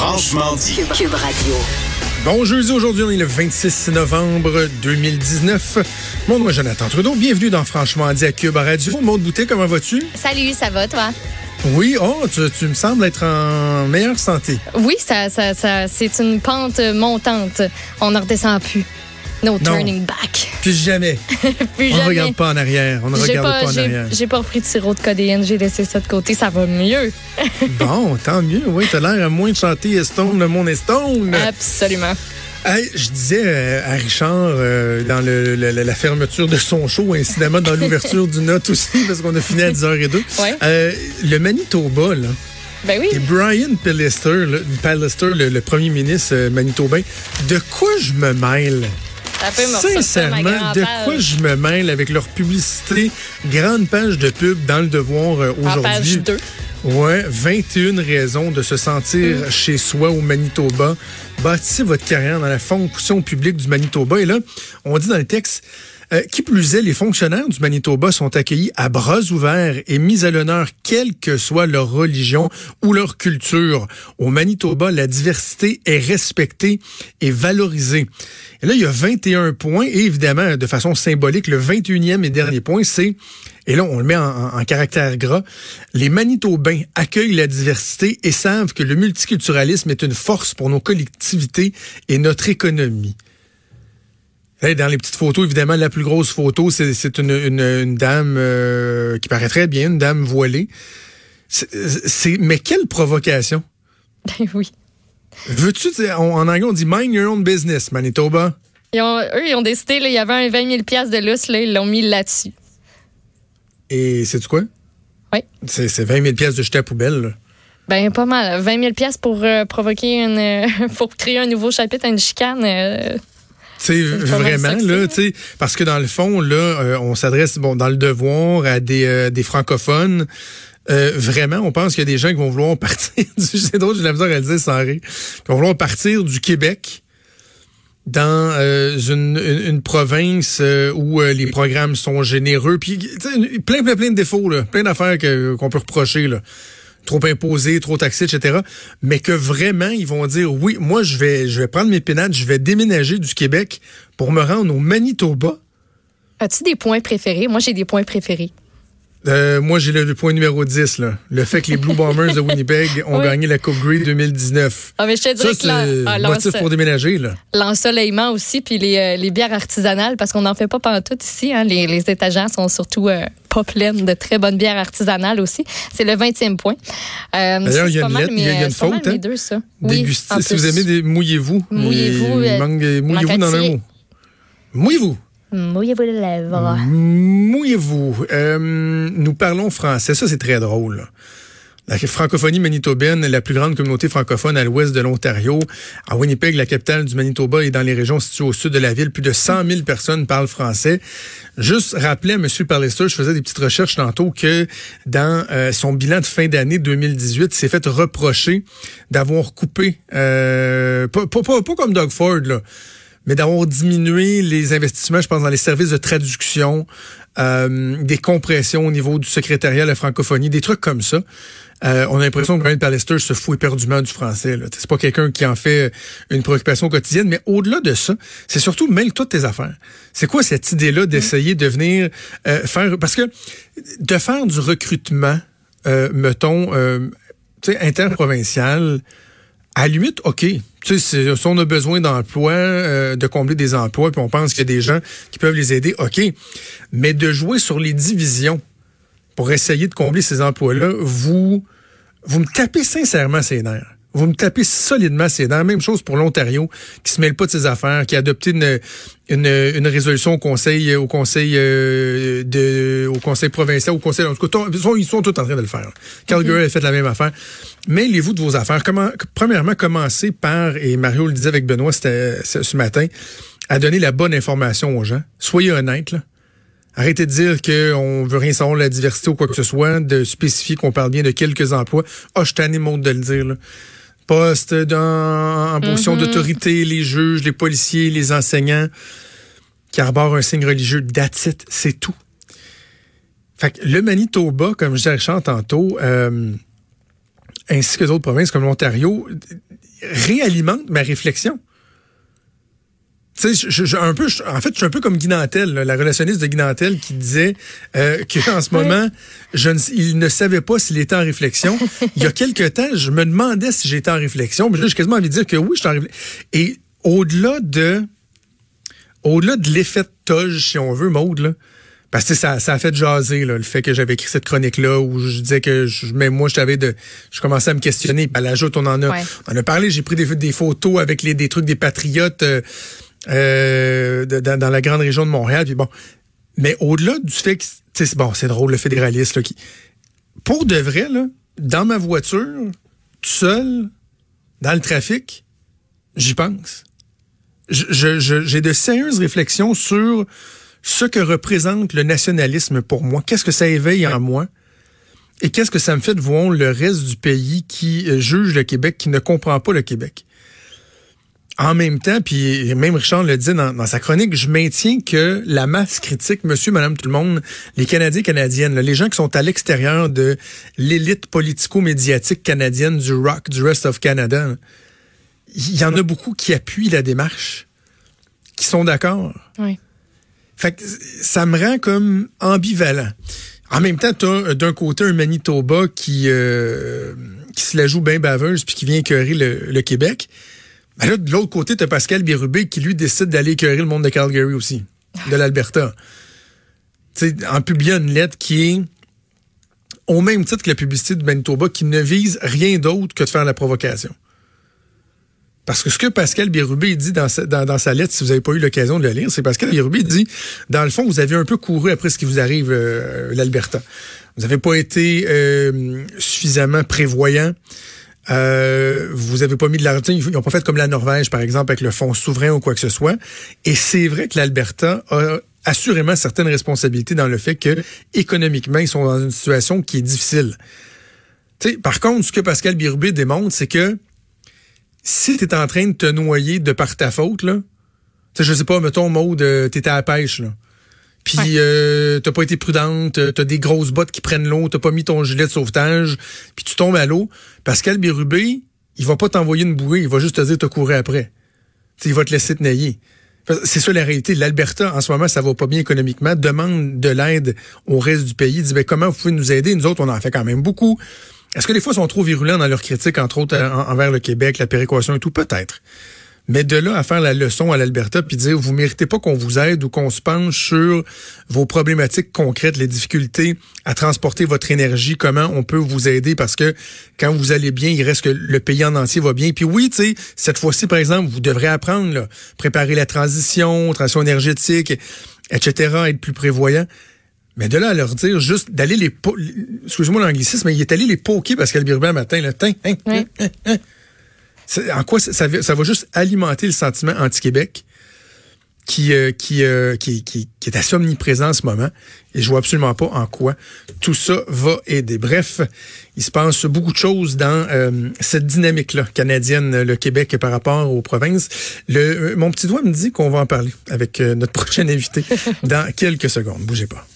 Franchement dit. Cube Radio. Bon jeudi, aujourd'hui, on est le 26 novembre 2019. Mon nom est Jonathan Trudeau. Bienvenue dans Franchement dit à Cube Radio. Maud Boutet, comment vas-tu? Salut, ça va toi? Oui, oh, tu, tu me sembles être en meilleure santé. Oui, ça, ça, ça, c'est une pente montante. On ne redescend plus. No turning back. Plus jamais. Plus on ne regarde pas en arrière. On ne regarde pas, en arrière. J'ai pas repris de sirop de codéine, j'ai laissé ça de côté, ça va mieux. Bon, tant mieux. Oui, t'as l'air à moins de chanter Stone, le monde est Stone. Absolument. Hey, je disais euh, à Richard euh, dans le, le- la fermeture de son show, incidemment dans l'ouverture du note aussi, parce qu'on a fini à 10h02. Ouais. Euh, le Manitoba, là. Ben oui. Et Brian Pallister, Pallister, le, le premier ministre euh, manitobain, de quoi je me mêle? Sincèrement, de quoi je me mêle avec leur publicité, grande page de pub dans le devoir euh, page aujourd'hui. 2. Ouais, 21 raisons de se sentir Mm. chez soi au Manitoba. Bâtissez votre carrière dans la fonction publique du Manitoba. Et là, on dit dans le texte, euh, qui plus est, les fonctionnaires du Manitoba sont accueillis à bras ouverts et mis à l'honneur, quelle que soit leur religion ou leur culture. Au Manitoba, la diversité est respectée et valorisée. Et là, il y a 21 points et évidemment, de façon symbolique, le 21e et dernier point, c'est et là, on le met en, en- en caractère gras. Les Manitobains accueillent la diversité et savent que le multiculturalisme est une force pour nos collectivités et notre économie. Hey, dans les petites photos, évidemment, la plus grosse photo, c'est une, une- une dame euh, qui paraît très bien, une dame voilée. C'est- mais quelle provocation! Ben oui. Veux-tu dire, on- en anglais, on dit mind your own business, Manitoba? Ils ont- eux, ils ont décidé, là, il y avait un 20 000 piastres de lousse, là, ils l'ont mis là-dessus. Et c'est quoi? Oui. C'est c'est 20 000 pièces de jeter à poubelle. là. Ben, pas mal. 20 000 piastres pour euh, provoquer une. pour créer un nouveau chapitre, une chicane. euh, Tu sais, pas mal vraiment, là, c'est, tu sais, parce que dans le fond, là, euh, on s'adresse, bon, dans le devoir à des, euh, des francophones. Euh, vraiment, on pense qu'il y a des gens qui vont vouloir partir du, c'est drôle, j'ai la misère à le dire sans rire, qui vont vouloir partir du Québec dans euh, une, une, une province euh, où euh, les programmes sont généreux, puis tu sais, une- plein, plein, plein de défauts, là, plein d'affaires que- qu'on peut reprocher, là. Trop imposé, trop taxé, etc. Mais que vraiment, ils vont dire, oui, moi, je vais, je vais prendre mes pénates, je vais déménager du Québec pour me rendre au Manitoba. As-tu des points préférés? Moi, j'ai des points préférés. Euh, moi, j'ai le, le point numéro 10, là. Le fait que les Blue Bombers de Winnipeg ont Oui. gagné la Coupe Grey 2019. Ah, mais je te dirais que l'en- ah, motif l'enso- pour déménager, là. l'ensoleillement aussi, puis les, euh, les bières artisanales, parce qu'on n'en fait pas pendant tout ici. Hein. Les, les étagères sont surtout euh, pas pleines de très bonnes bières artisanales aussi. C'est le 20e point. Euh, D'ailleurs, il y a une lettre, il y a- une faute, hein. deux, ça. Oui, Dégustez. en si vous aimez mouillez-vous. Mouillez-vous, euh, Mouillez-vous dans un mot. Mouillez-vous. Mouillez-vous les lèvres. Mouillez-vous. Euh, nous parlons français. Ça, c'est très drôle. La francophonie manitobaine, la plus grande communauté francophone à l'ouest de l'Ontario. À Winnipeg, la capitale du Manitoba et dans les régions situées au sud de la ville, plus de 100 000 personnes parlent français. Juste rappeler à M. Pallister, je faisais des petites recherches tantôt, que dans euh, son bilan de fin d'année 2018, il s'est fait reprocher d'avoir coupé, euh, pas comme Doug Ford, là, mais d'avoir diminué les investissements, je pense, dans les services de traduction, euh, des compressions au niveau du secrétariat à la francophonie, des trucs comme ça. Euh, on a l'impression que Brian Pallister se fout éperdument du français. C'est pas quelqu'un qui en fait une préoccupation quotidienne, mais au-delà de ça, c'est surtout mêle-toi de tes affaires. C'est quoi cette idée-là d'essayer de venir euh, faire... Parce que de faire du recrutement, mettons, interprovincial, à la limite, OK. Tu sais, si on a besoin d'emplois, euh, de combler des emplois, puis on pense qu'il y a des gens qui peuvent les aider, OK. Mais de jouer sur les divisions pour essayer de combler ces emplois-là, vous, vous me tapez sincèrement ses nerfs. Vous me tapez solidement ses nerfs. Même chose pour l'Ontario, qui se mêle pas de ses affaires, qui a adopté une, une, une résolution au conseil, au conseil euh, de, au conseil provincial, au conseil, en tout cas, ils sont, ils sont tous en train de le faire. Calgary a fait la même affaire. Mêlez-vous de vos affaires. Comment, premièrement, commencez par, et Mario le disait avec Benoît c'était ce matin, à donner la bonne information aux gens. Soyez honnêtes, là. Arrêtez de dire qu'on veut rien savoir de la diversité ou quoi que ce soit, de spécifier qu'on parle bien de quelques emplois. Ah, je montre de le dire, là. Poste dans, en position d'autorité, les juges, les policiers, les enseignants qui arborent un signe religieux, that's it, c'est tout. Fait que le Manitoba, comme je disais Richard tantôt, euh, ainsi que d'autres provinces comme l'Ontario, réalimentent ma réflexion. Tu sais, je, un peu, en fait, je suis un peu comme Guy Nantel, la relationniste de Guy Nantel qui disait euh, qu'en ce moment, je ne, il ne savait pas s'il était en réflexion. il y a quelque temps, je me demandais si j'étais en réflexion. Mais là, j'ai quasiment envie de dire que oui, je suis en réflexion. Et au-delà de, au-delà de l'effet de toge, si on veut, Maude, là, parce que ça, ça a fait jaser là, le fait que j'avais écrit cette chronique-là où je disais que je, même moi, j'avais de. Je commençais à me questionner. À l'ajout, on en a. On en a parlé, j'ai pris des, des, photos avec les, des trucs des patriotes euh, euh, dans, la grande région de Montréal. Puis bon. Mais au-delà du fait que c'est bon, c'est drôle, le fédéraliste là, qui. Pour de vrai, là, dans ma voiture, tout seul, dans le trafic, j'y pense. J'ai je, de sérieuses réflexions sur ce que représente le nationalisme pour moi, qu'est-ce que ça éveille en moi? Et qu'est-ce que ça me fait de voir le reste du pays qui euh, juge le Québec, qui ne comprend pas le Québec? En même temps, puis même Richard le dit dans, sa chronique, je maintiens que la masse critique, monsieur, madame, tout le monde, les Canadiens, Canadiennes, les gens qui sont à l'extérieur de l'élite politico-médiatique canadienne, du rock, du rest of Canada, il y en a beaucoup qui appuient la démarche, qui sont d'accord. Oui. Fait que ça me rend comme ambivalent. En même temps, tu as euh, d'un côté un Manitoba qui, euh, qui se la joue bien baveuse puis qui vient écœurer le, Québec. Ben là, de l'autre côté, tu as Pascal Bérubé qui, lui, décide d'aller écœurer le monde de Calgary aussi, de l'Alberta. en publiant une lettre qui est au même titre que la publicité de Manitoba, qui ne vise rien d'autre que de faire la provocation. Parce que ce que Pascal Bérubé dit dans sa, lettre, si vous n'avez pas eu l'occasion de le lire, c'est Pascal Bérubé dit, dans le fond, vous avez un peu couru après ce qui vous arrive, euh, l'Alberta. Vous n'avez pas été euh, suffisamment prévoyant. Euh, vous avez pas mis de l'argent. Ils n'ont pas fait comme la Norvège, par exemple, avec le fonds souverain ou quoi que ce soit. Et c'est vrai que l'Alberta a assurément certaines responsabilités dans le fait que économiquement, ils sont dans une situation qui est difficile. sais, par contre, ce que Pascal Birubé démontre, c'est que si tu es en train de te noyer de par ta faute, là, je sais pas, mettons, mode, euh, t'étais à la pêche, là. Puis euh, t'as pas été prudente, t'as des grosses bottes qui prennent l'eau, t'as pas mis ton gilet de sauvetage, puis tu tombes à l'eau. Pascal Bérubé, il va pas t'envoyer une bouée, il va juste te dire t'as couru après. T'sais, il va te laisser te nailler. C'est ça la réalité. L'Alberta, en ce moment, ça va pas bien économiquement, demande de l'aide au reste du pays. Dit, ben, comment vous pouvez nous aider? Nous autres, on en fait quand même beaucoup. Est-ce que des fois, ils sont trop virulents dans leur critique, entre autres envers le Québec, la péréquation et tout? Peut-être. Mais de là à faire la leçon à l'Alberta puis dire vous méritez pas qu'on vous aide ou qu'on se penche sur vos problématiques concrètes, les difficultés à transporter votre énergie, comment on peut vous aider parce que quand vous allez bien, il reste que le pays en entier va bien. Puis oui, tu sais, cette fois-ci par exemple, vous devrez apprendre là, préparer la transition, transition énergétique, etc., être plus prévoyant. Mais de là à leur dire juste d'aller les... Excusez-moi l'anglicisme, mais il est allé les poker Pascal Birubin matin. Là. Hein, hein, hein, en quoi ça, va juste alimenter le sentiment anti-Québec qui, euh, qui, euh, qui, qui, est assez omniprésent en ce moment. Et je vois absolument pas en quoi tout ça va aider. Bref, il se passe beaucoup de choses dans euh, cette dynamique-là canadienne, le Québec par rapport aux provinces. Le, mon petit doigt me dit qu'on va en parler avec notre prochain invité dans quelques secondes. Bougez pas.